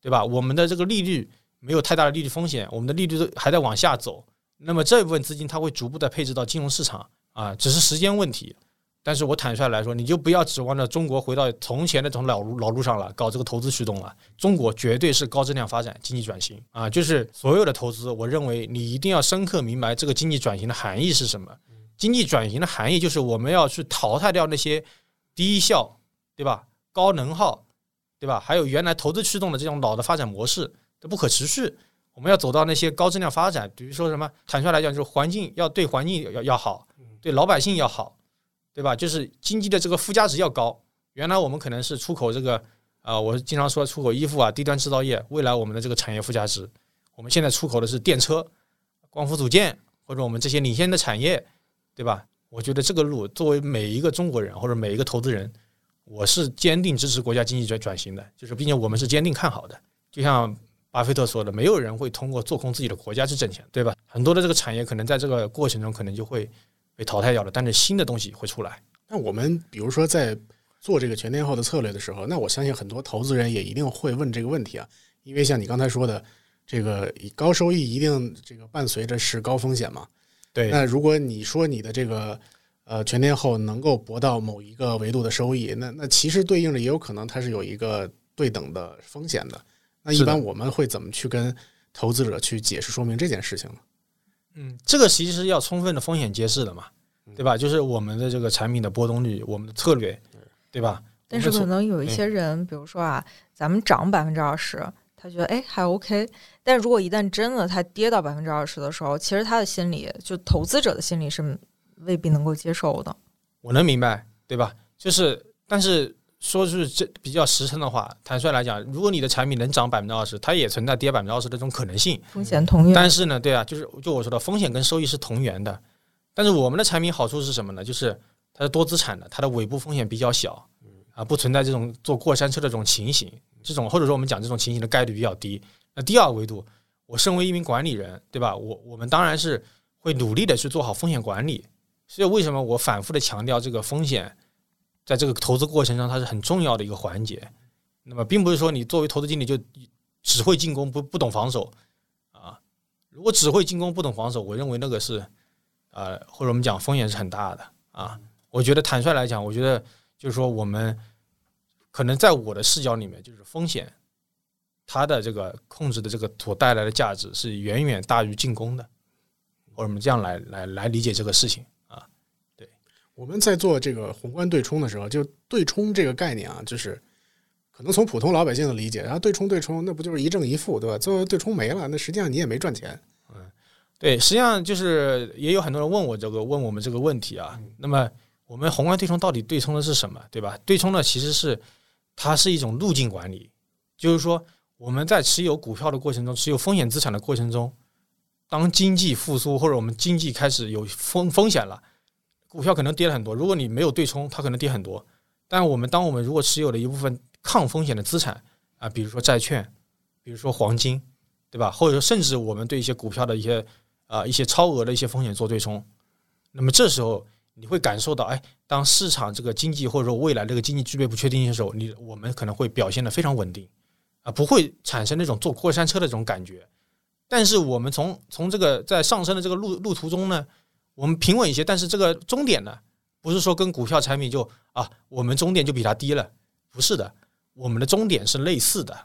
对吧？我们的这个利率没有太大的利率风险，我们的利率都还在往下走。那么这部分资金它会逐步的配置到金融市场啊，只是时间问题。但是我坦率来说，你就不要指望着中国回到从前的这种老路老路上了，搞这个投资驱动了。中国绝对是高质量发展、经济转型啊！就是所有的投资，我认为你一定要深刻明白这个经济转型的含义是什么。经济转型的含义就是我们要去淘汰掉那些低效，对吧？高能耗，对吧？还有原来投资驱动的这种老的发展模式都不可持续。我们要走到那些高质量发展，比如说什么，坦率来讲，就是环境要对环境要要好，对老百姓要好，对吧？就是经济的这个附加值要高。原来我们可能是出口这个，啊、我经常说出口衣服啊，低端制造业。未来我们的这个产业附加值，我们现在出口的是电车、光伏组件，或者我们这些领先的产业，对吧？我觉得这个路，作为每一个中国人或者每一个投资人，我是坚定支持国家经济转转型的，就是并且我们是坚定看好的。就像巴菲特说的，没有人会通过做空自己的国家去挣钱，对吧？很多的这个产业可能在这个过程中可能就会被淘汰掉了，但是新的东西会出来。那我们比如说在做这个全天候的策略的时候，那我相信很多投资人也一定会问这个问题啊，因为像你刚才说的，这个高收益一定这个伴随着是高风险嘛。对，那如果你说你的这个呃全天候能够博到某一个维度的收益，那那其实对应着也有可能它是有一个对等的风险的。那一般我们会怎么去跟投资者去解释说明这件事情呢？嗯，这个其实是要充分的风险揭示的嘛，对吧？就是我们的这个产品的波动率，我们的策略，对吧？但是可能有一些人，比如说啊，咱们涨百分之二十，他觉得哎还 OK，但如果一旦真的它跌到百分之二十的时候，其实他的心理，就投资者的心理是未必能够接受的。我能明白，对吧？就是，但是说是这比较实诚的话，坦率来讲，如果你的产品能涨百分之二十，它也存在跌百分之二十的这种可能性。风险同源，但是呢，对啊，就是就我说的，风险跟收益是同源的。但是我们的产品好处是什么呢？就是它是多资产的，它的尾部风险比较小，啊，不存在这种坐过山车的这种情形。这种或者说我们讲这种情形的概率比较低。那第二个维度，我身为一名管理人，对吧？我我们当然是会努力的去做好风险管理。所以为什么我反复的强调这个风险，在这个投资过程中它是很重要的一个环节。那么并不是说你作为投资经理就只会进攻不不懂防守啊。如果只会进攻不懂防守，我认为那个是呃或者我们讲风险是很大的啊。我觉得坦率来讲，我觉得就是说我们可能在我的视角里面，就是风险它的这个控制的这个所带来的价值是远远大于进攻的，或者我们这样来来来理解这个事情。我们在做这个宏观对冲的时候，就对冲这个概念啊，就是可能从普通老百姓的理解，然后对冲对冲，那不就是一正一负，对吧？最后对冲没了，那实际上你也没赚钱。嗯对，实际上就是也有很多人问我这个问我们这个问题啊。那么我们宏观对冲到底对冲的是什么，对吧？对冲的其实是它是一种路径管理，就是说我们在持有股票的过程中，持有风险资产的过程中，当经济复苏或者我们经济开始有风风险了，股票可能跌了很多。如果你没有对冲，它可能跌很多。但我们当我们如果持有了一部分抗风险的资产啊，比如说债券，比如说黄金，对吧？或者说甚至我们对一些股票的一些啊一些超额的一些风险做对冲，那么这时候你会感受到，哎，当市场这个经济或者说未来这个经济具备不确定性的时候，你我们可能会表现的非常稳定啊，不会产生那种坐过山车的这种感觉。但是我们从从这个在上升的这个路路途中呢，我们平稳一些，但是这个终点呢，不是说跟股票产品就啊，我们终点就比它低了，不是的，我们的终点是类似的，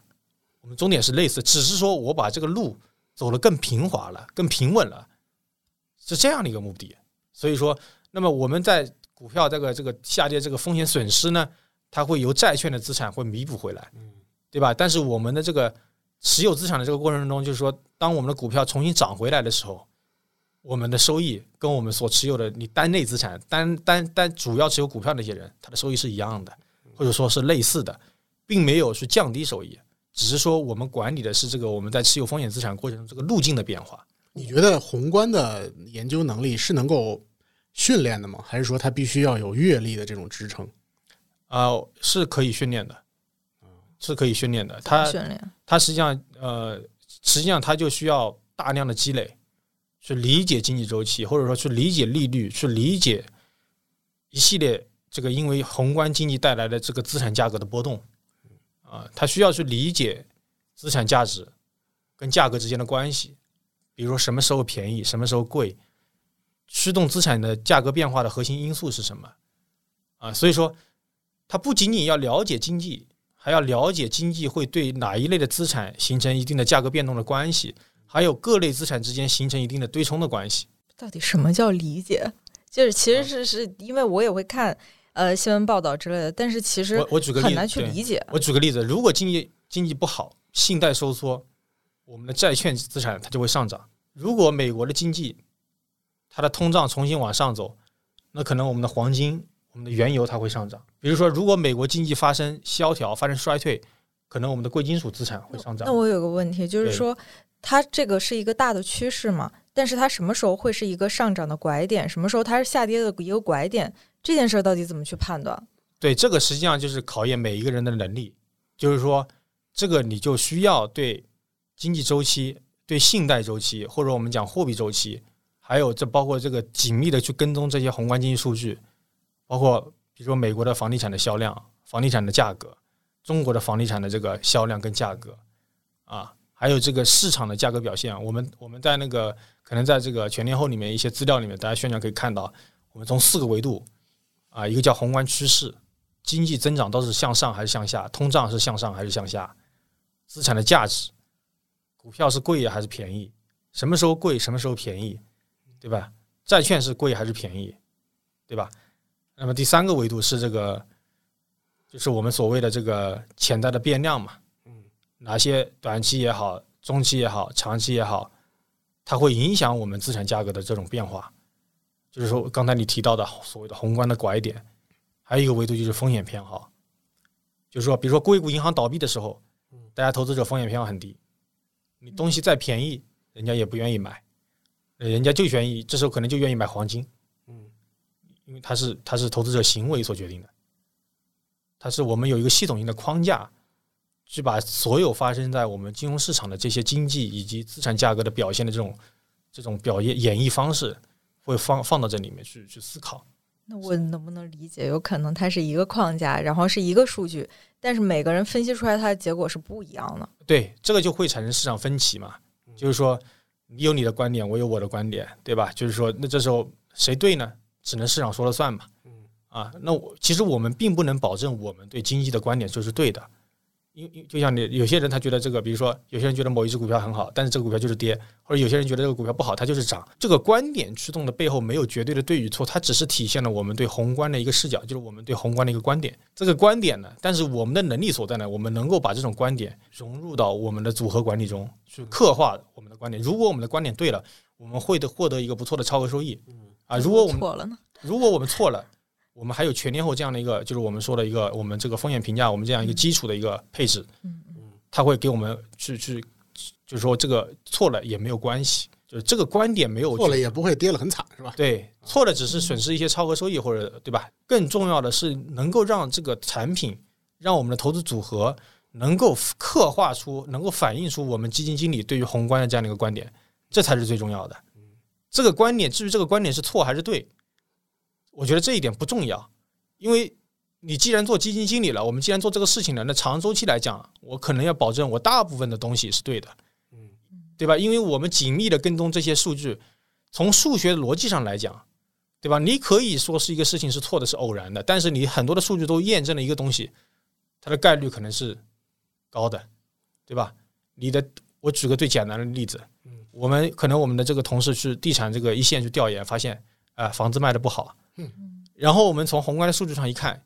我们终点是类似，只是说我把这个路走得更平滑了，更平稳了，是这样的一个目的。所以说，那么我们在股票这个这个下跌这个风险损失呢，它会由债券的资产会弥补回来，对吧？但是我们的这个。持有资产的这个过程中，就是说，当我们的股票重新涨回来的时候，我们的收益跟我们所持有的你单类资产、单单单主要持有股票那些人，他的收益是一样的，或者说是类似的，并没有去降低收益，只是说我们管理的是这个我们在持有风险资产过程中这个路径的变化。你觉得宏观的研究能力是能够训练的吗？还是说它必须要有阅历的这种支撑？啊，是可以训练的。是可以训练的，它它实际上呃，实际上它就需要大量的积累，去理解经济周期，或者说去理解利率，去理解一系列这个因为宏观经济带来的这个资产价格的波动，啊，它需要去理解资产价值跟价格之间的关系，比如说什么时候便宜，什么时候贵，驱动资产的价格变化的核心因素是什么啊？所以说，它不仅仅要了解经济。还要了解经济会对哪一类的资产形成一定的价格变动的关系，还有各类资产之间形成一定的对冲的关系。到底什么叫理解？就是其实是是因为我也会看呃新闻报道之类的，但是其实我我举个例子很难去理解。我举个例子，如果经济经济不好，信贷收缩，我们的债券资产它就会上涨。如果美国的经济它的通胀重新往上走，那可能我们的黄金。我们的原油它会上涨，比如说，如果美国经济发生萧条、发生衰退，可能我们的贵金属资产会上涨。那我有个问题，就是说，它这个是一个大的趋势嘛？但是它什么时候会是一个上涨的拐点？什么时候它是下跌的一个拐点？这件事儿到底怎么去判断？对，这个实际上就是考验每一个人的能力。就是说，这个你就需要对经济周期、对信贷周期，或者我们讲货币周期，还有这包括这个紧密的去跟踪这些宏观经济数据。包括比如说美国的房地产的销量、房地产的价格，中国的房地产的这个销量跟价格，啊，还有这个市场的价格表现。我们我们在那个可能在这个全天候里面一些资料里面，大家宣传可以看到，我们从四个维度啊，一个叫宏观趋势，经济增长都是向上还是向下，通胀是向上还是向下，资产的价值，股票是贵还是便宜，什么时候贵，什么时候便宜，对吧？债券是贵还是便宜，对吧？那么第三个维度是这个，就是我们所谓的这个潜在的变量嘛，哪些短期也好，中期也好，长期也好，它会影响我们资产价格的这种变化。就是说，刚才你提到的所谓的宏观的拐点，还有一个维度就是风险偏好，就是说，比如说硅谷银行倒闭的时候，大家投资者风险偏好很低，你东西再便宜，人家也不愿意买，人家就愿意这时候可能就愿意买黄金。因为它是它是投资者行为所决定的，它是我们有一个系统性的框架，去把所有发生在我们金融市场的这些经济以及资产价格的表现的这种这种表演演绎方式，会放放到这里面去去思考。那我能不能理解，有可能它是一个框架，然后是一个数据，但是每个人分析出来它的结果是不一样的。对，这个就会产生市场分歧嘛？就是说，你有你的观点，我有我的观点，对吧？就是说，那这时候谁对呢？只能市场说了算嘛，啊，那我其实我们并不能保证我们对经济的观点就是对的，因因就像你有些人他觉得这个，比如说有些人觉得某一只股票很好，但是这个股票就是跌，或者有些人觉得这个股票不好，它就是涨。这个观点驱动的背后没有绝对的对与错，它只是体现了我们对宏观的一个视角，就是我们对宏观的一个观点。这个观点呢，但是我们的能力所在呢，我们能够把这种观点融入到我们的组合管理中去刻画我们的观点。如果我们的观点对了，我们会的获得一个不错的超额收益。啊，如果我们错了呢？如果我们错了，我们还有全天候这样的一个，就是我们说的一个，我们这个风险评价，我们这样一个基础的一个配置，嗯嗯，它会给我们去去，就是说这个错了也没有关系，就是这个观点没有错了也不会跌了很惨，是吧？对，错了只是损失一些超额收益或者对吧？更重要的是能够让这个产品让我们的投资组合能够刻画出、能够反映出我们基金经理对于宏观的这样的一个观点，这才是最重要的。这个观点，至于这个观点是错还是对，我觉得这一点不重要，因为你既然做基金经理了，我们既然做这个事情了，那长周期来讲，我可能要保证我大部分的东西是对的，嗯，对吧？因为我们紧密的跟踪这些数据，从数学逻辑上来讲，对吧？你可以说是一个事情是错的，是偶然的，但是你很多的数据都验证了一个东西，它的概率可能是高的，对吧？你的，我举个最简单的例子，我们可能我们的这个同事去地产这个一线去调研，发现啊、房子卖的不好，嗯。然后我们从宏观的数据上一看，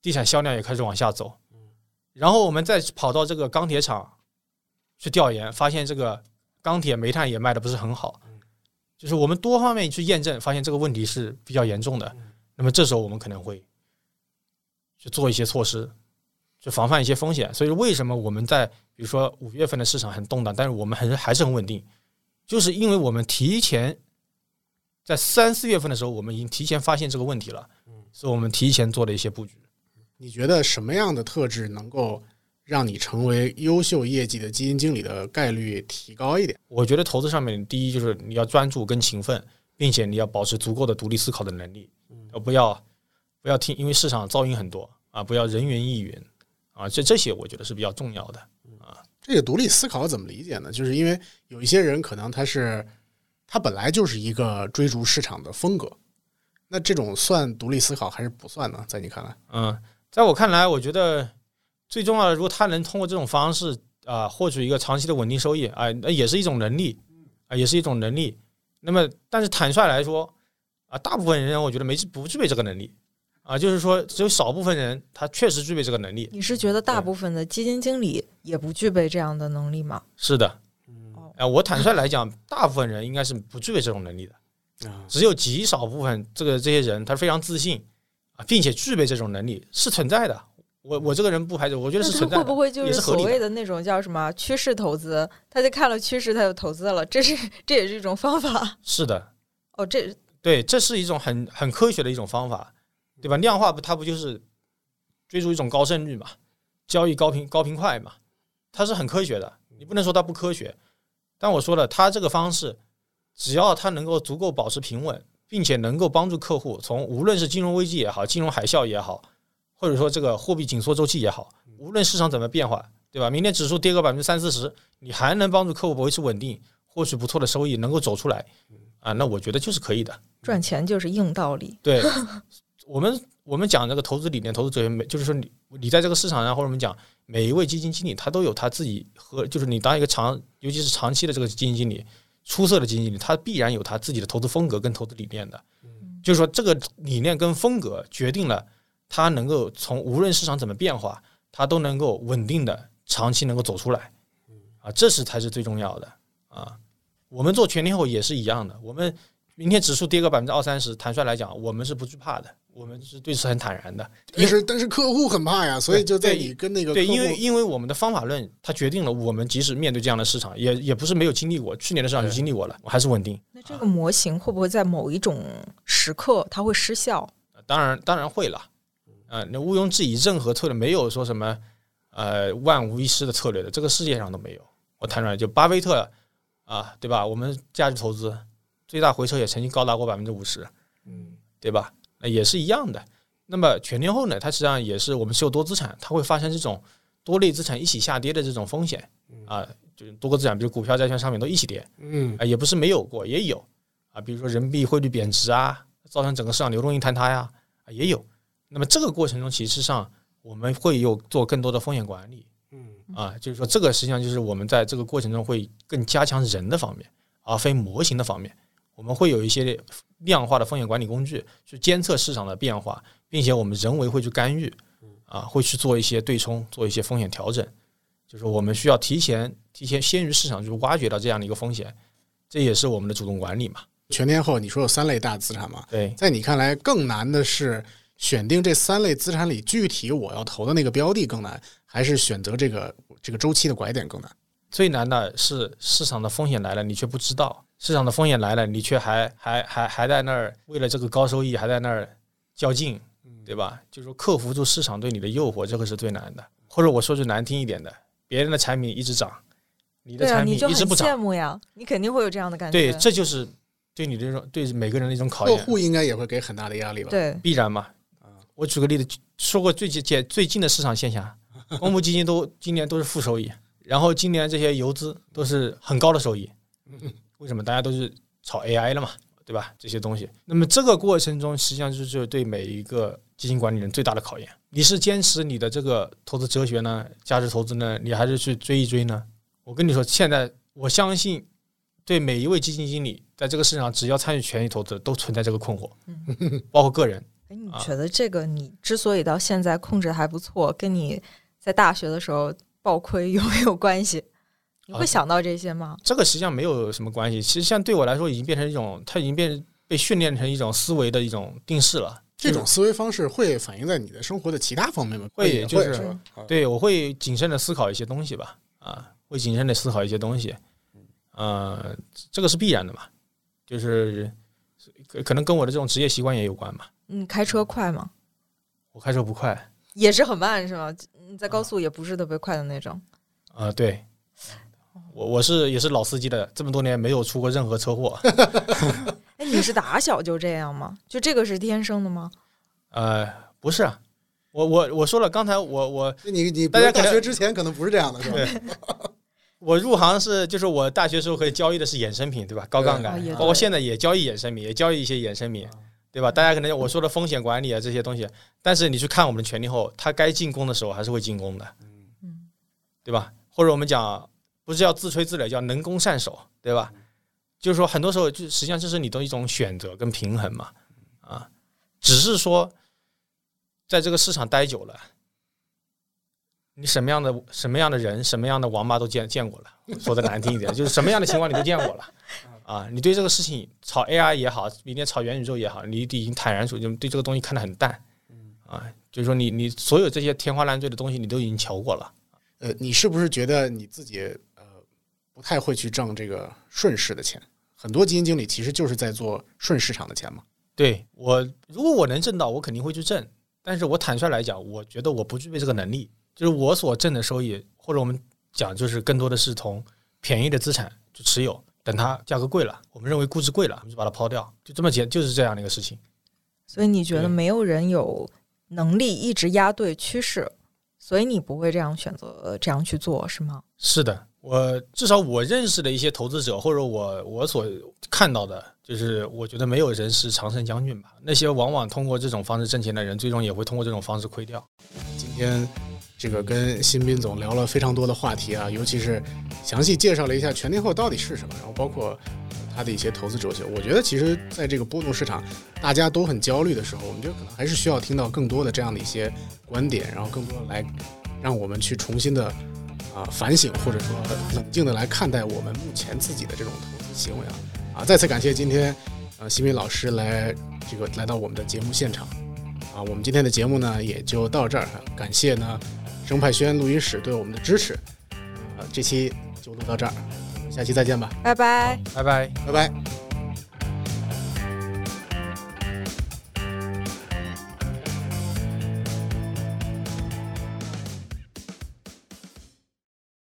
地产销量也开始往下走，然后我们再跑到这个钢铁厂去调研，发现这个钢铁、煤炭也卖的不是很好，就是我们多方面去验证，发现这个问题是比较严重的。那么这时候我们可能会去做一些措施，去防范一些风险。所以为什么我们在比如说五月份的市场很动荡，但是我们还是还是很稳定，就是因为我们提前在三四月份的时候，我们已经提前发现这个问题了，所以我们提前做了一些布局。你觉得什么样的特质能够让你成为优秀业绩的基金经理的概率提高一点？我觉得投资上面，第一就是你要专注跟勤奋，并且你要保持足够的独立思考的能力，呃，不要不要听，因为市场噪音很多啊，不要人云亦云啊，这这些我觉得是比较重要的啊。这个独立思考怎么理解呢？就是因为有一些人可能他是他本来就是一个追逐市场的风格，那这种算独立思考还是不算呢？在你看来，嗯，在我看来，我觉得最重要的，如果他能通过这种方式啊、获取一个长期的稳定收益啊、那也是一种能力啊、也是一种能力。那么，但是坦率来说啊、大部分人我觉得没不具备这个能力啊、就是说只有少部分人他确实具备这个能力。你是觉得大部分的基金经理也不具备这样的能力吗？是的，哦啊、我坦率来讲，大部分人应该是不具备这种能力的，啊，只有极少部分这个这些人他非常自信啊，并且具备这种能力是存在的。我我这个人不排除，我觉得是存在的，会不会就是所谓的那种叫什么趋势投资？他就看了趋势，他就投资了，这是这也是一种方法。是的，哦，这对，这是一种很很科学的一种方法，对吧？量化不，它不就是追逐一种高胜率嘛，交易高频高频快嘛，它是很科学的，你不能说它不科学。但我说了，它这个方式，只要它能够足够保持平稳，并且能够帮助客户从无论是金融危机也好，金融海啸也好，或者说这个货币紧缩周期也好，无论市场怎么变化，对吧？明天指数跌个百分之三四十，你还能帮助客户维持稳定，获取不错的收益，能够走出来，啊，那我觉得就是可以的。赚钱就是硬道理。对，我们我们讲这个投资理念、投资哲学，每就是说你你在这个市场上，或者我们讲每一位基金经理，他都有他自己和就是你当一个长，尤其是长期的这个基金经理，出色的基金经理，他必然有他自己的投资风格跟投资理念的。就是说，这个理念跟风格决定了他能够从无论市场怎么变化，他都能够稳定的长期能够走出来。啊，这是才是最重要的啊。我们做全天候也是一样的，我们明天指数跌个百分之二三十，坦率来讲，我们是不惧怕的，我们是对此很坦然的。但是但是客户很怕呀，所以就在对你跟那个对，客户因为因为我们的方法论，它决定了我们即使面对这样的市场，也也不是没有经历过，去年的市场就经历过了，我还是稳定。那这个模型会不会在某一种时刻它会失效？当然当然会了，啊、那毋庸置疑，任何策略没有说什么呃万无一失的策略的，这个世界上都没有。我坦率来，就巴菲特啊，对吧？我们价值投资最大回撤也曾经高达过百分之五十，嗯对吧？那也是一样的。那么全天候呢，它实际上也是我们持有多资产，它会发生这种多类资产一起下跌的这种风险啊，就是多个资产，比如股票、债券、商品都一起跌嗯啊，也不是没有过，也有啊，比如说人民币汇率贬值啊，造成整个市场流动性坍塌呀，啊也有。那么这个过程中，其实上我们会有做更多的风险管理嗯啊，就是说这个实际上就是我们在这个过程中会更加强人的方面，而非模型的方面。我们会有一些量化的风险管理工具去监测市场的变化，并且我们人为会去干预，啊，会去做一些对冲，做一些风险调整。就是我们需要提前提前先于市场，去挖掘到这样的一个风险，这也是我们的主动管理嘛。全天候你说有三类大资产嘛？对，在你看来，更难的是选定这三类资产里具体我要投的那个标的更难，还是选择这个这个周期的拐点更难？最难的是市场的风险来了，你却不知道；市场的风险来了，你却还还还还在那儿为了这个高收益还在那儿较劲对吧？就是说克服住市场对你的诱惑，这个是最难的。或者我说句难听一点的，别人的产品一直涨，你的产品一直不涨，羡慕呀，你肯定会有这样的感觉。对，这就是对你这种对每个人的一种考验，客户应该也会给很大的压力吧？对必然嘛。我举个例子，说过最近最近的市场现象，公募基金都今年都是负收益，然后今年这些游资都是很高的收益，为什么？大家都是炒 AI 了嘛，对吧？这些东西，那么这个过程中，实际上就是对每一个基金管理人最大的考验。你是坚持你的这个投资哲学呢，价值投资呢，你还是去追一追呢？我跟你说，现在我相信，对每一位基金经理，在这个市场只要参与权益投资，都存在这个困惑，包括个人。哎，你啊觉得这个你之所以到现在控制还不错，跟你在大学的时候暴亏有没有关系？你会啊想到这些吗？这个实际上没有什么关系，其实像对我来说，已经变成一种，它已经变被训练成一种思维的一种定式了。这种思维方式会反映在你的生活的其他方面吗？会就是对我会谨慎的思考一些东西吧，啊，会谨慎的思考一些东西，呃，这个是必然的嘛，就是可可能跟我的这种职业习惯也有关嘛。你开车快吗？我开车不快，也是很慢是吗？你在高速也不是特别快的那种。啊、对，我我是也是老司机的，这么多年没有出过任何车祸，哎，你是打小就这样吗？就这个是天生的吗？呃，不是啊，我我我说了，刚才我我你你大家大学之前可能不是这样的，是吧？我入行是就是我大学时候可以交易的是衍生品，对吧？高杠杆哦，包括现在也交易衍生品，也交易一些衍生品，对吧？大家可能我说的风险管理啊这些东西，但是你去看我们的权利后，它该进攻的时候还是会进攻的，嗯，对吧？或者我们讲不是叫自吹自擂，叫能攻善守，对吧？就是说很多时候就实际上这是你的一种选择跟平衡嘛，啊，只是说在这个市场待久了。你什么样的什么样的人，什么样的王八都见见过了。说的难听一点，就是什么样的情况你都见过了啊！你对这个事情炒 AI 也好，明天炒元宇宙也好，你已经坦然处之，对这个东西看得很淡啊。就是说你你所有这些天花乱坠的东西，你都已经瞧过了。呃，你是不是觉得你自己不太会去挣这个顺势的钱？很多基金经理其实就是在做顺市场的钱嘛。对我，如果我能挣到，我肯定会去挣。但是我坦率来讲，我觉得我不具备这个能力。就是我所挣的收益，或者我们讲，就是更多的是从便宜的资产就持有，等它价格贵了，我们认为估值贵了，我们就把它抛掉，就这么简，就是这样的一个事情。所以你觉得没有人有能力一直压对趋势，所以你不会这样选择呃这样去做，是吗？是的，我至少我认识的一些投资者，或者我我所看到的，就是我觉得没有人是常胜将军吧。那些往往通过这种方式挣钱的人，最终也会通过这种方式亏掉。今天这个跟新斌总聊了非常多的话题啊，尤其是详细介绍了一下全天候到底是什么，然后包括他的一些投资哲学。我觉得其实在这个波动市场大家都很焦虑的时候，我们觉得可能还是需要听到更多的这样的一些观点，然后更多的来让我们去重新的啊、反省，或者说冷静的来看待我们目前自己的这种投资行为啊啊！再次感谢今天呃新斌老师来这个来到我们的节目现场。啊，我们今天的节目呢也就到这儿，感谢呢生派轩录音室对我们的支持，啊，这期就录到这儿，我们下期再见吧，拜拜。拜拜。拜拜。